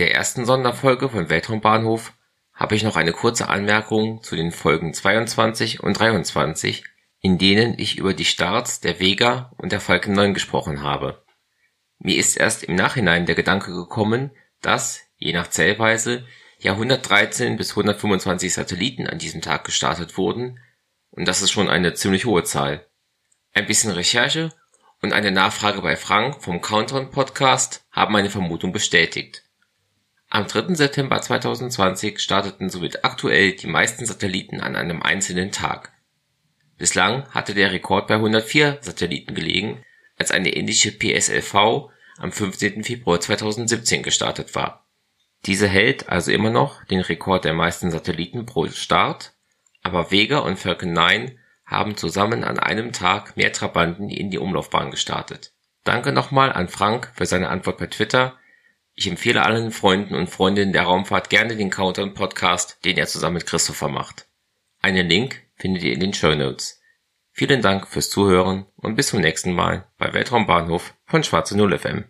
In der ersten Sonderfolge von Weltraumbahnhof habe ich noch eine kurze Anmerkung zu den Folgen 22 und 23, in denen ich über die Starts der Vega und der Falcon 9 gesprochen habe. Mir ist erst im Nachhinein der Gedanke gekommen, dass, je nach Zählweise, ja 113 bis 125 Satelliten an diesem Tag gestartet wurden, und das ist schon eine ziemlich hohe Zahl. Ein bisschen Recherche und eine Nachfrage bei Frank vom Countdown Podcast haben meine Vermutung bestätigt. Am 3. September 2020 starteten somit aktuell die meisten Satelliten an einem einzelnen Tag. Bislang hatte der Rekord bei 104 Satelliten gelegen, als eine ähnliche PSLV am 15. Februar 2017 gestartet war. Diese hält also immer noch den Rekord der meisten Satelliten pro Start, aber Vega und Falcon 9 haben zusammen an einem Tag mehr Trabanten in die Umlaufbahn gestartet. Danke nochmal an Frank für seine Antwort per Twitter. Ich empfehle allen Freunden und Freundinnen der Raumfahrt gerne den Countdown Podcast, den er zusammen mit Christopher macht. Einen Link findet ihr in den Show Notes. Vielen Dank fürs Zuhören und bis zum nächsten Mal bei Weltraumbahnhof von Schwarze Null FM.